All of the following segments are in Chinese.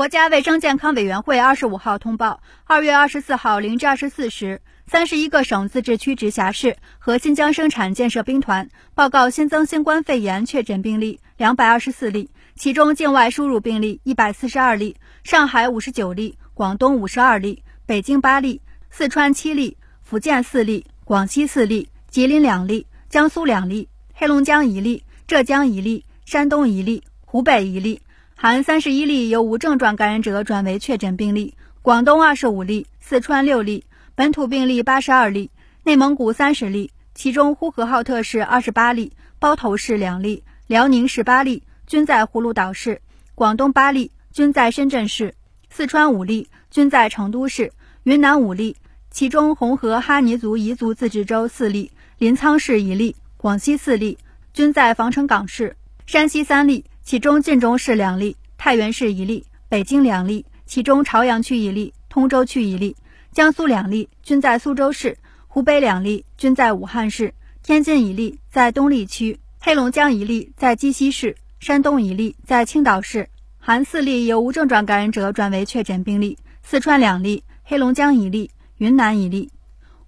国家卫生健康委员会二十五号通报，二月二十四号零至二十四时，三十一个省、自治区、直辖市和新疆生产建设兵团报告新增新冠肺炎确诊病例两百二十四例，其中境外输入病例一百四十二例，上海五十九例，广东五十二例，北京八例，四川七例，福建四例，广西四例，吉林两例，江苏两例，黑龙江一例，浙江一例，山东一例，湖北一例。含三十一例由无症状感染者转为确诊病例，广东二十五例，四川六例，本土病例八十二例，内蒙古三十例，其中呼和浩特市二十八例，包头市两例，辽宁十八例，均在葫芦岛市，广东八例，均在深圳市，四川五例，均在成都市，云南五例，其中红河哈尼族彝族自治州四例，临沧市一例，广西四例，均在防城港市，山西三例。其中晋中市两例，太原市一例，北京两例，其中朝阳区一例，通州区一例，江苏两例均在苏州市，湖北两例均在武汉市，天津一例在东丽区，黑龙江一例在鸡西市，山东一例在青岛市，含四例由无症状感染者转为确诊病例，四川两例，黑龙江一例，云南一例，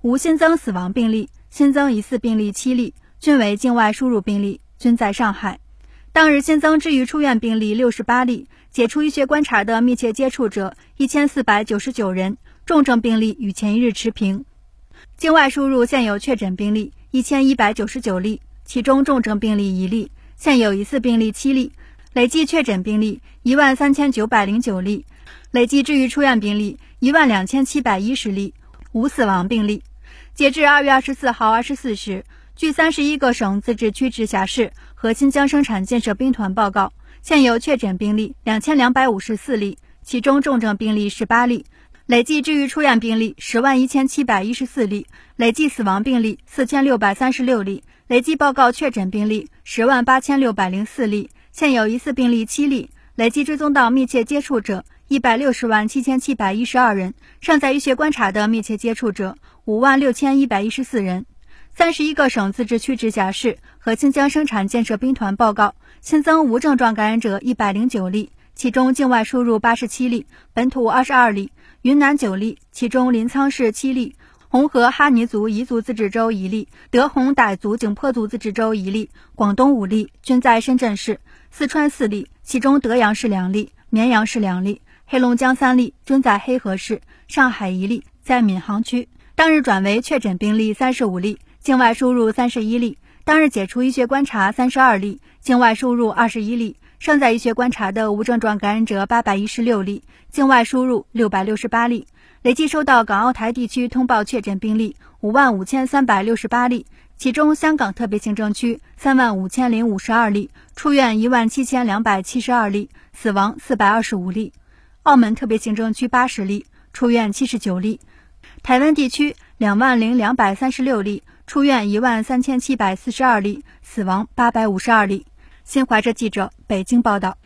无新增死亡病例，新增疑似病例七例，均为境外输入病例，均在上海。当日新增治愈出院病例六十八例，解除医学观察的密切接触者一千四百九十九人，重症病例与前一日持平。境外输入现有确诊病例一千一百九十九例，其中重症病例一例，现有疑似病例七例，累计确诊病例一万三千九百零九例，累计治愈出院病例一万两千七百一十例，无死亡病例。截至二月二十四号二十四时。据三十一个省、自治区、直辖市和新疆生产建设兵团报告，现有确诊病例两千两百五十四例，其中重症病例十八例，累计治愈出院病例十万一千七百一十四例，累计死亡病例四千六百三十六例，累计报告确诊病例十万八千六百零四例，现有疑似病例七例，累计追踪到密切接触者一百六十万七千七百一十二人，尚在医学观察的密切接触者五万六千一百一十四人。三十一个省、自治区、直辖市和新疆生产建设兵团报告新增无症状感染者一百零九例，其中境外输入八十七例，本土二十二例，云南九例，其中临沧市七例，红河哈尼族彝族自治州一例，德宏傣族景颇族自治州一例，广东五例，均在深圳市，四川四例，其中德阳市两例，绵阳市两例，黑龙江三例，均在黑河市，上海一例，在闵行区。当日转为确诊病例三十五例。境外输入三十一例，当日解除医学观察三十二例，境外输入二十一例，尚在医学观察的无症状感染者八百一十六例，境外输入六百六十八例，累计收到港澳台地区通报确诊病例五万五千三百六十八例，其中香港特别行政区三万五千零五十二例，出院一万七千两百七十二例，死亡四百二十五例；澳门特别行政区八十例，出院七十九例；台湾地区两万零两百三十六例。出院一万三千七百四十二例，死亡八百五十二例。新华社记者北京报道。